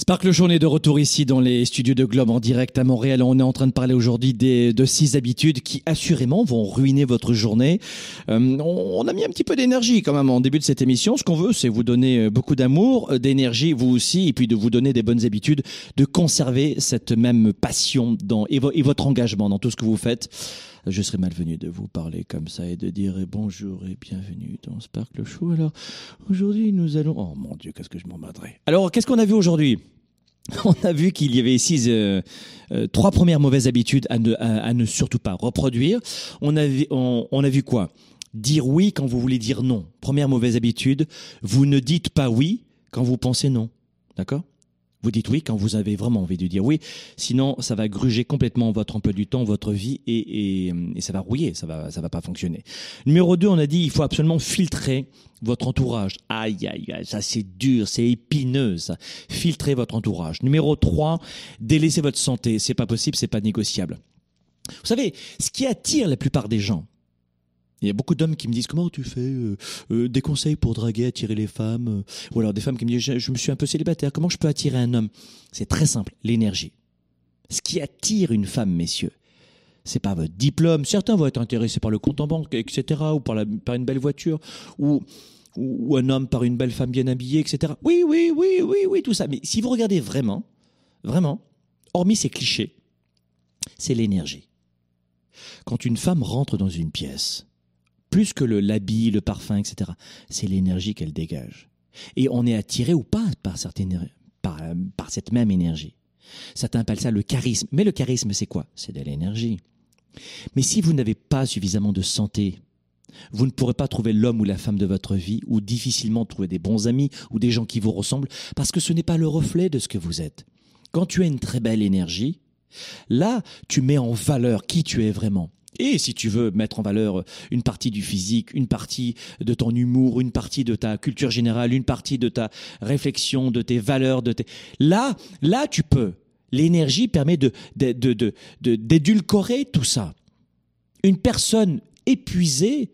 Spark Le Show, est de retour ici dans les studios de Globe en direct à Montréal. On est en train de parler aujourd'hui de six habitudes qui assurément vont ruiner votre journée. Euh, on, a mis un petit peu d'énergie quand même en début de cette émission. Ce qu'on veut, c'est vous donner euh, beaucoup d'amour, euh, d'énergie, vous aussi, et puis de vous donner des bonnes habitudes, de conserver cette même passion dans, et votre engagement dans tout ce que vous faites je serais malvenu de vous parler comme ça et de dire bonjour et bienvenue dans Sparkle Show. Alors, aujourd'hui, nous allons... Oh mon Dieu, qu'est-ce que je m'en. Alors, qu'est-ce qu'on a vu aujourd'hui? On a vu qu'il y avait ici euh, euh, trois premières mauvaises habitudes à ne, surtout pas reproduire. On a, on, on a vu quoi? Dire oui quand vous voulez dire non. Première mauvaise habitude, vous ne dites pas oui quand vous pensez non. D'accord? Vous dites oui quand vous avez vraiment envie de dire oui. Sinon, ça va gruger complètement votre emploi du temps, votre vie et, et, et ça va rouiller, ça va, ça va pas fonctionner. Numéro 2, on a dit il faut absolument filtrer votre entourage. Aïe, aïe, aïe, ça c'est dur, c'est épineux, ça. Votre entourage. Numéro 3, délaissez votre santé. C'est pas possible, c'est pas négociable. Vous savez, ce qui attire la plupart des gens, Il y a beaucoup d'hommes qui me disent comment tu fais euh, euh, des conseils pour draguer, attirer les femmes, euh, ou alors des femmes qui me disent je, me suis un peu célibataire, comment je peux attirer un homme? C'est très simple, l'énergie. Ce qui attire une femme, messieurs, c'est pas votre diplôme. Certains vont être intéressés par le compte en banque, etc., ou par, la, par une belle voiture, ou, ou un homme par une belle femme bien habillée, etc. Oui, oui, oui, oui, oui, tout ça. Mais si vous regardez vraiment, vraiment, hormis ces clichés, c'est l'énergie. Quand une femme rentre dans une pièce, plus que le l'habit, le parfum, etc., c'est l'énergie qu'elle dégage. Et on est attiré ou pas par, certaines, par, par cette même énergie. Certains appellent ça le charisme. Mais le charisme, c'est quoi? C'est de l'énergie. Mais si vous n'avez pas suffisamment de santé, vous ne pourrez pas trouver l'homme ou la femme de votre vie, ou difficilement trouver des bons amis ou des gens qui vous ressemblent, parce que ce n'est pas le reflet de ce que vous êtes. Quand tu as une très belle énergie, là, tu mets en valeur qui tu es vraiment. Et si tu veux mettre en valeur une partie du physique, une partie de ton humour, une partie de ta culture générale, une partie de ta réflexion, de tes valeurs, de tes... Là, là, tu peux. L'énergie permet de, d'édulcorer tout ça. Une personne épuisée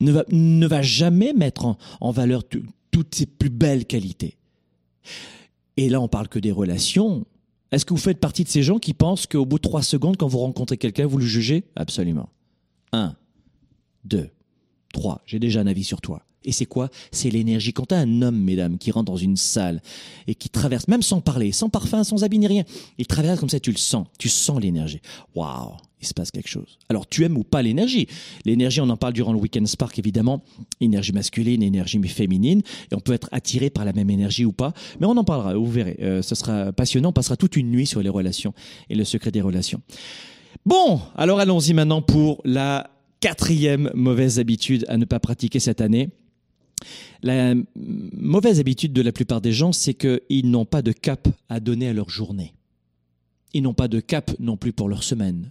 ne va, ne va jamais mettre en, en valeur toutes ses plus belles qualités. Et là, on parle que des relations. Est-ce que vous faites partie de ces gens qui pensent qu'au bout de trois secondes, quand vous rencontrez quelqu'un, vous le jugez? Absolument. Un, deux, trois. J'ai déjà un avis sur toi. Et c'est quoi? C'est l'énergie. Quand as un homme, mesdames, qui rentre dans une salle et qui traverse, même sans parler, sans parfum, sans habit ni rien, il traverse comme ça, tu le sens. Tu sens l'énergie. Waouh il se passe quelque chose. Alors, tu aimes ou pas l'énergie? L'énergie, on en parle durant le Weekend Spark, évidemment. Énergie masculine, énergie féminine. Et on peut être attiré par la même énergie ou pas. Mais on en parlera, vous verrez. Euh, ce sera passionnant. On passera toute une nuit sur les relations et le secret des relations. Bon, alors allons-y maintenant pour la quatrième mauvaise habitude à ne pas pratiquer cette année. La mauvaise habitude de la plupart des gens, c'est qu'ils n'ont pas de cap à donner à leur journée. Ils n'ont pas de cap non plus pour leur semaine,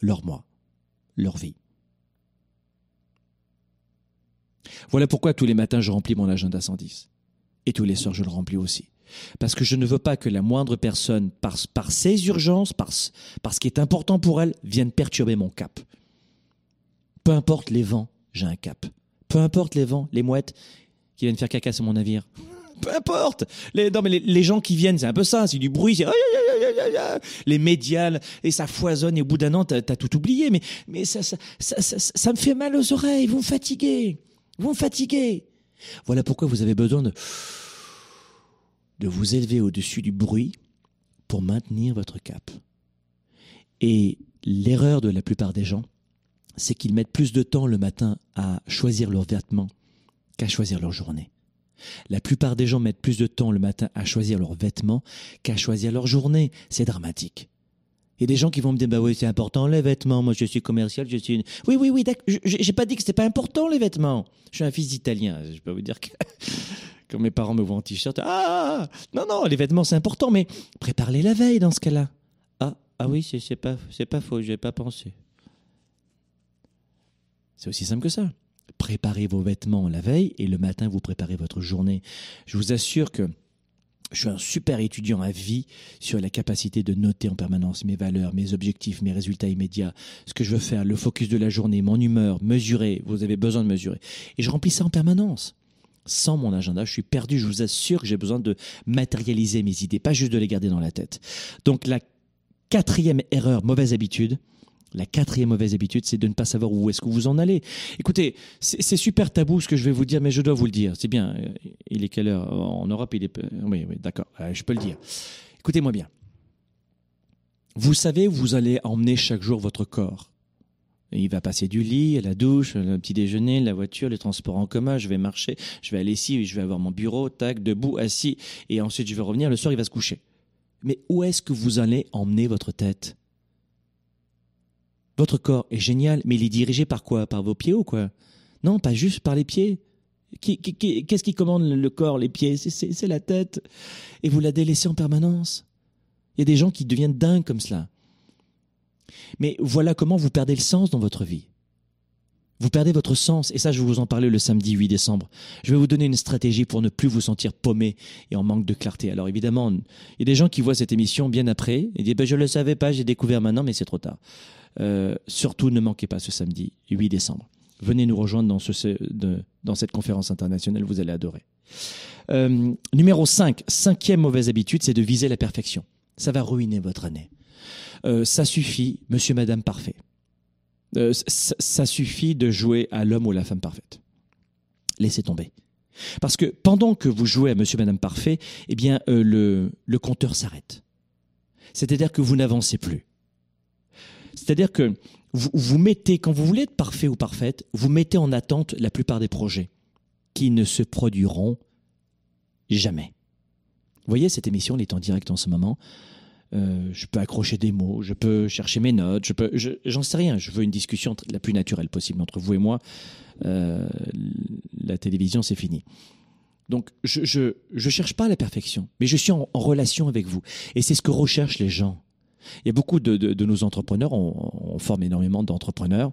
leur mois, leur vie. Voilà pourquoi tous les matins je remplis mon agenda 110. Et tous les soirs je le remplis aussi. Parce que je ne veux pas que la moindre personne, par, ses urgences, par ce qui est important pour elle, vienne perturber mon cap. Peu importe les vents, j'ai un cap. Peu importe les vents, les mouettes qui viennent faire caca sur mon navire. Peu importe. Les, non, mais les, gens qui viennent, c'est un peu ça. C'est du bruit. C'est les médias et ça foisonne. Et au bout d'un an, t'as as tout oublié. Mais ça ça, ça ça, ça me fait mal aux oreilles. Vous me fatiguez. Vous me fatiguez. Voilà pourquoi vous avez besoin de de vous élever au-dessus du bruit pour maintenir votre cap. Et l'erreur de la plupart des gens, c'est qu'ils mettent plus de temps le matin à choisir leurs vêtements qu'à choisir leur journée. La plupart des gens mettent plus de temps le matin à choisir leurs vêtements qu'à choisir leur journée. C'est dramatique. Il y a des gens qui vont me dire, bah oui, c'est important les vêtements. Moi, je suis commercial, je suis une... Oui, oui, oui, j'ai pas dit que c'était pas important les vêtements. Je suis un fils d'italien. Je peux vous dire que quand mes parents me voient en t-shirt, ah, non, non, les vêtements c'est important, mais prépare-les la veille dans ce cas-là. Ah, ah oui, c'est pas, c'est pas faux, j'ai pas pensé. C'est aussi simple que ça. Préparez vos vêtements la veille et le matin, vous préparez votre journée. Je vous assure que je suis un super étudiant à vie sur la capacité de noter en permanence mes valeurs, mes objectifs, mes résultats immédiats, ce que je veux faire, le focus de la journée, mon humeur, mesurer. Vous avez besoin de mesurer. Et je remplis ça en permanence. Sans mon agenda, je suis perdu. Je vous assure que j'ai besoin de matérialiser mes idées, pas juste de les garder dans la tête. Donc la quatrième erreur, mauvaise habitude, la quatrième mauvaise habitude, c'est de ne pas savoir où est-ce que vous en allez. Écoutez, c'est super tabou ce que je vais vous dire, mais je dois vous le dire. C'est bien. Euh, il est quelle heure En Europe, il est. Oui, oui, d'accord. Euh, je peux le dire. Écoutez-moi bien. Vous savez où vous allez emmener chaque jour votre corps. Il va passer du lit à la douche, le petit déjeuner, la voiture, les transports en commun. Je vais marcher, je vais aller ici, je vais avoir mon bureau, tac, debout, assis, et ensuite je vais revenir. Le soir, il va se coucher. Mais où est-ce que vous allez emmener votre tête? Votre corps est génial, mais il est dirigé par quoi? Par vos pieds ou quoi? Non, pas juste par les pieds. Qu'est-ce qui commande le corps, les pieds? C'est la tête. Et vous la délaissez en permanence. Il y a des gens qui deviennent dingues comme cela. Mais voilà comment vous perdez le sens dans votre vie. Vous perdez votre sens, et ça je vais vous en parler le samedi 8 décembre. Je vais vous donner une stratégie pour ne plus vous sentir paumé et en manque de clarté. Alors évidemment, il y a des gens qui voient cette émission bien après et disent ben, je ne le savais pas, j'ai découvert maintenant, mais c'est trop tard. Euh, surtout ne manquez pas ce samedi 8 décembre. Venez nous rejoindre dans, ce, dans cette conférence internationale, vous allez adorer. Euh, numéro 5, cinquième mauvaise habitude, c'est de viser la perfection. Ça va ruiner votre année. Euh, ça suffit, monsieur, madame parfait. Ça suffit de jouer à l'homme ou la femme parfaite. Laissez tomber. Parce que pendant que vous jouez à monsieur, madame parfait, eh bien, le, le compteur s'arrête. C'est-à-dire que vous n'avancez plus. C'est-à-dire que vous, vous mettez, quand vous voulez être parfait ou parfaite, vous mettez en attente la plupart des projets qui ne se produiront jamais. Vous voyez, cette émission, elle est en direct en ce moment. Euh, je peux accrocher des mots, je peux chercher mes notes, je peux, j'en sais rien. Je veux une discussion la plus naturelle possible entre vous et moi. Euh, la télévision, c'est fini. Donc, je, je, cherche pas la perfection, mais je suis en, relation avec vous. Et c'est ce que recherchent les gens. Il y a beaucoup de, nos entrepreneurs, on forme énormément d'entrepreneurs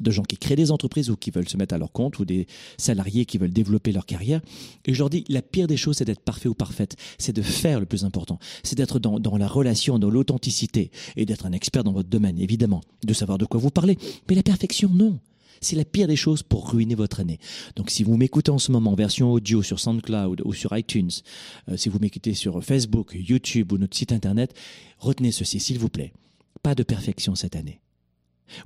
de gens qui créent des entreprises ou qui veulent se mettre à leur compte ou des salariés qui veulent développer leur carrière. Et je leur dis, la pire des choses, c'est d'être parfait ou parfaite. C'est de faire le plus important. C'est d'être dans, la relation, dans l'authenticité et d'être un expert dans votre domaine, évidemment, de savoir de quoi vous parlez. Mais la perfection, non. C'est la pire des choses pour ruiner votre année. Donc si vous m'écoutez en ce moment en version audio sur SoundCloud ou sur iTunes, euh, si vous m'écoutez sur Facebook, YouTube ou notre site internet, retenez ceci, s'il vous plaît. Pas de perfection cette année.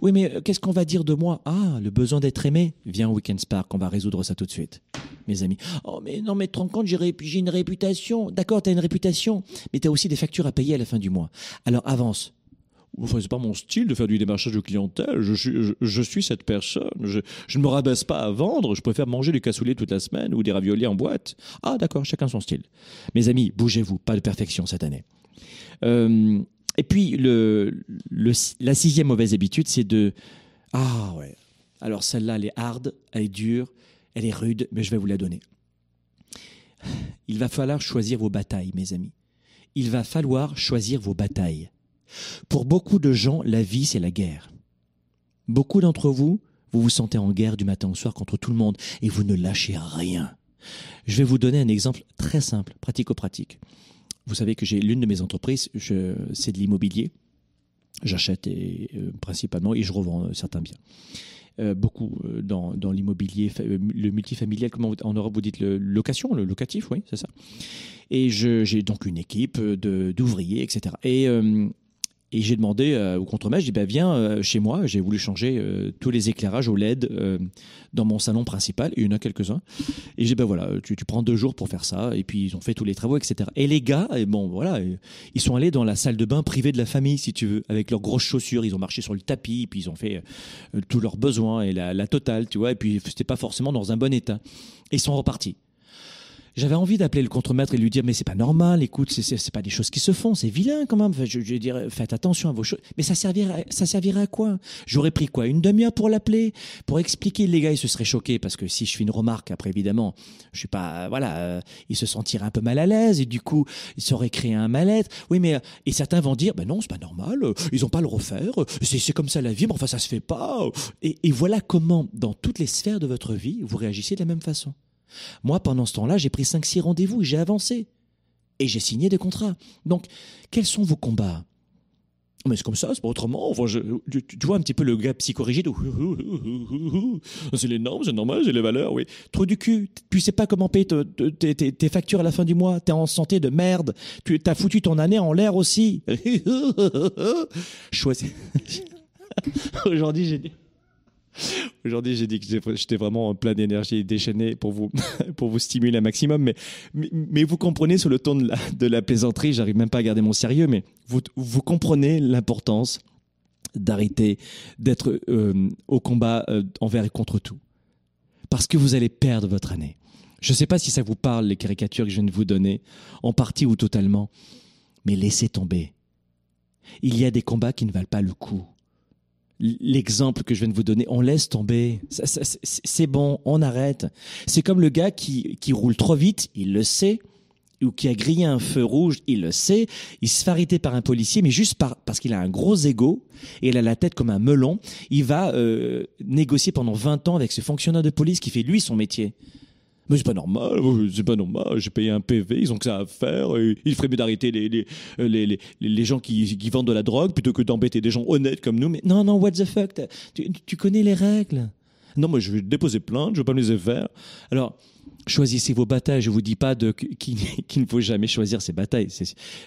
Oui, mais euh, qu'est-ce qu'on va dire de moi? Ah, le besoin d'être aimé Viens au Weekend Spark, on va résoudre ça tout de suite, mes amis. Oh, mais non, mais te rends compte, j'ai une réputation. D'accord, t'as une réputation, mais t'as aussi des factures à payer à la fin du mois. Alors avance. Enfin, c'est pas mon style de faire du démarchage de clientèle. Je suis, je, suis cette personne. Je, ne me rabaisse pas à vendre. Je préfère manger du cassoulet toute la semaine ou des raviolis en boîte. Ah, d'accord, chacun son style. Mes amis, bougez-vous. Pas de perfection cette année. Euh, et puis, la sixième mauvaise habitude, c'est de... Ah ouais. Alors celle-là, elle est hard, elle est dure, elle est rude, mais je vais vous la donner. Il va falloir choisir vos batailles, mes amis. Il va falloir choisir vos batailles. Pour beaucoup de gens, la vie, c'est la guerre. Beaucoup d'entre vous, vous vous sentez en guerre du matin au soir contre tout le monde et vous ne lâchez rien. Je vais vous donner un exemple très simple, pratico-pratique. Vous savez que j'ai l'une de mes entreprises, c'est de l'immobilier. J'achète euh, principalement et je revends euh, certains biens. Euh, beaucoup dans, l'immobilier, le multifamilial, comment en Europe vous dites le location, le locatif, oui, c'est ça. Et j'ai donc une équipe d'ouvriers, etc. Et et j'ai demandé euh, au contremaître, j'ai dit, bah, viens euh, chez moi. J'ai voulu changer euh, tous les éclairages au LED dans mon salon principal. Et il y en a quelques-uns. Et j'ai dit, bah, voilà, tu, tu, prends deux jours pour faire ça. Et puis, ils ont fait tous les travaux, etc. Et les gars, et bon, voilà, ils sont allés dans la salle de bain privée de la famille, si tu veux, avec leurs grosses chaussures. Ils ont marché sur le tapis, puis ils ont fait tous leurs besoins et la, la totale, tu vois. Et puis, c'était pas forcément dans un bon état. Et ils sont repartis. J'avais envie d'appeler le contremaître et lui dire mais c'est pas normal, écoute, c'est pas des choses qui se font, c'est vilain quand même. je, je dirais faites attention à vos choses. Mais ça servirait, ça servirait à quoi? J'aurais pris quoi? Une demi-heure pour l'appeler, pour expliquer. Les gars, ils se seraient choqués parce que si je fais une remarque après, évidemment, je suis pas, voilà, euh, ils se sentiraient un peu mal à l'aise et du coup, ils sauraient créer un mal-être. Oui, mais et certains vont dire ben non, c'est pas normal, ils ont pas le refaire, c'est comme ça la vie, mais enfin ça se fait pas. Et, et voilà comment, dans toutes les sphères de votre vie, vous réagissez de la même façon. Moi, pendant ce temps-là, j'ai pris 5-6 rendez-vous et j'ai avancé. Et j'ai signé des contrats. Donc, quels sont vos combats? Mais c'est comme ça, c'est pas autrement. tu, vois un petit peu le gars psychorigide. C'est les normes, c'est normal, j'ai les valeurs, oui. Trop du cul. Tu sais pas comment payer tes, factures à la fin du mois. T'es en santé de merde. Tu as foutu ton année en l'air aussi. Choisis. Aujourd'hui, j'ai dit. Aujourd'hui, j'ai dit que j'étais vraiment en plein d'énergie déchaînée pour vous, pour vous stimuler un maximum. Mais, vous comprenez, sur le ton de la, plaisanterie, j'arrive même pas à garder mon sérieux, mais vous, vous comprenez l'importance d'arrêter d'être euh, au combat euh, envers et contre tout. Parce que vous allez perdre votre année. Je ne sais pas si ça vous parle, les caricatures que je viens de vous donner, en partie ou totalement, mais laissez tomber. Il y a des combats qui ne valent pas le coup l'exemple que je viens de vous donner, on laisse tomber. C'est bon, on arrête. C'est comme le gars qui, roule trop vite, il le sait, ou qui a grillé un feu rouge, il le sait, il se fait par un policier, mais juste par, parce qu'il a un gros ego et il a la tête comme un melon, il va euh, négocier pendant 20 ans avec ce fonctionnaire de police qui fait lui son métier. Mais c'est pas normal, c'est pas normal, j'ai payé un PV, ils ont que ça à faire, il ferait mieux d'arrêter les, les, les, les, les gens qui, qui vendent de la drogue plutôt que d'embêter des gens honnêtes comme nous. Mais non, non, what the fuck, tu, tu connais les règles. Non, moi je vais déposer plainte, je veux pas me laisser faire. Alors, choisissez vos batailles. Je vous dis pas qu'il ne faut jamais choisir ses batailles,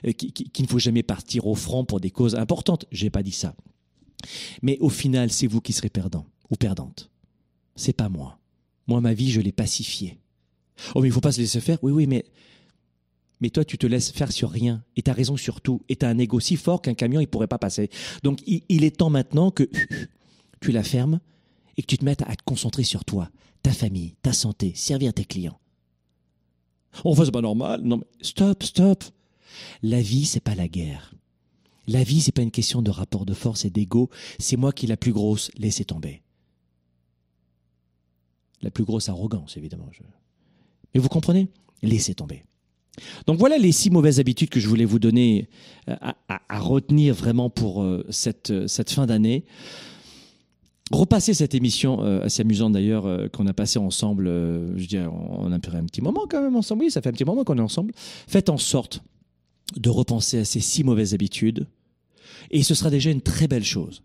euh, qu'il ne faut jamais partir au front pour des causes importantes. J'ai pas dit ça. Mais au final, c'est vous qui serez perdant ou perdante. C'est pas moi. Moi, ma vie, je l'ai pacifiée. Oh, mais il faut pas se laisser faire. Oui, oui, mais mais toi, tu te laisses faire sur rien. Et tu as raison sur tout. Et tu as un ego si fort qu'un camion, il pourrait pas passer. Donc, il, est temps maintenant que tu la fermes et que tu te mettes à te concentrer sur toi, ta famille, ta santé, servir tes clients. Enfin, c'est pas normal. Non, mais stop, stop. La vie, c'est pas la guerre. La vie, c'est pas une question de rapport de force et d'ego. C'est moi qui la plus grosse. Laissez tomber. La plus grosse arrogance, évidemment. Mais vous comprenez? Laissez tomber. Donc voilà les six mauvaises habitudes que je voulais vous donner euh, à, retenir vraiment pour euh, cette, cette fin d'année repasser cette émission euh, assez amusante d'ailleurs euh, qu'on a passée ensemble. Euh, je dirais, on a un petit moment quand même ensemble. Oui, ça fait un petit moment qu'on est ensemble. Faites en sorte de repenser à ces six mauvaises habitudes et ce sera déjà une très belle chose.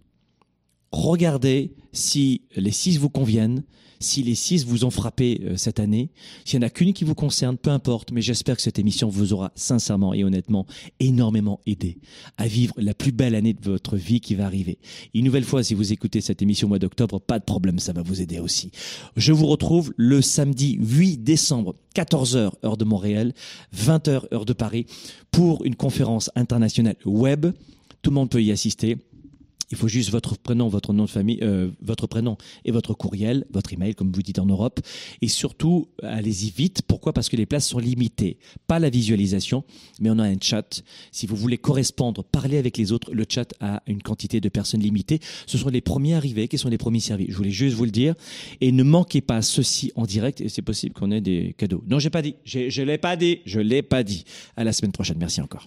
Regardez si les six vous conviennent si les six vous ont frappé euh, cette année. S'il n'y en a qu'une qui vous concerne, peu importe, mais j'espère que cette émission vous aura sincèrement et honnêtement énormément aidé à vivre la plus belle année de votre vie qui va arriver. Une nouvelle fois, si vous écoutez cette émission au mois d'octobre, pas de problème, ça va vous aider aussi. Je vous retrouve le samedi 8 décembre, 14h heure de Montréal, 20h heure de Paris, pour une conférence internationale web. Tout le monde peut y assister. Il faut juste votre prénom, votre nom de famille, euh, votre prénom et votre courriel, votre email, comme vous dites en Europe. Et surtout, allez-y vite. Pourquoi? Parce que les places sont limitées. Pas la visualisation, mais on a un chat. Si vous voulez correspondre, parler avec les autres, le chat a une quantité de personnes limitées. Ce sont les premiers arrivés qui sont les premiers servis. Je voulais juste vous le dire. Et ne manquez pas ceci en direct. Et c'est possible qu'on ait des cadeaux. Non, j'ai pas dit. Je l'ai pas dit. Je l'ai pas dit. À la semaine prochaine. Merci encore.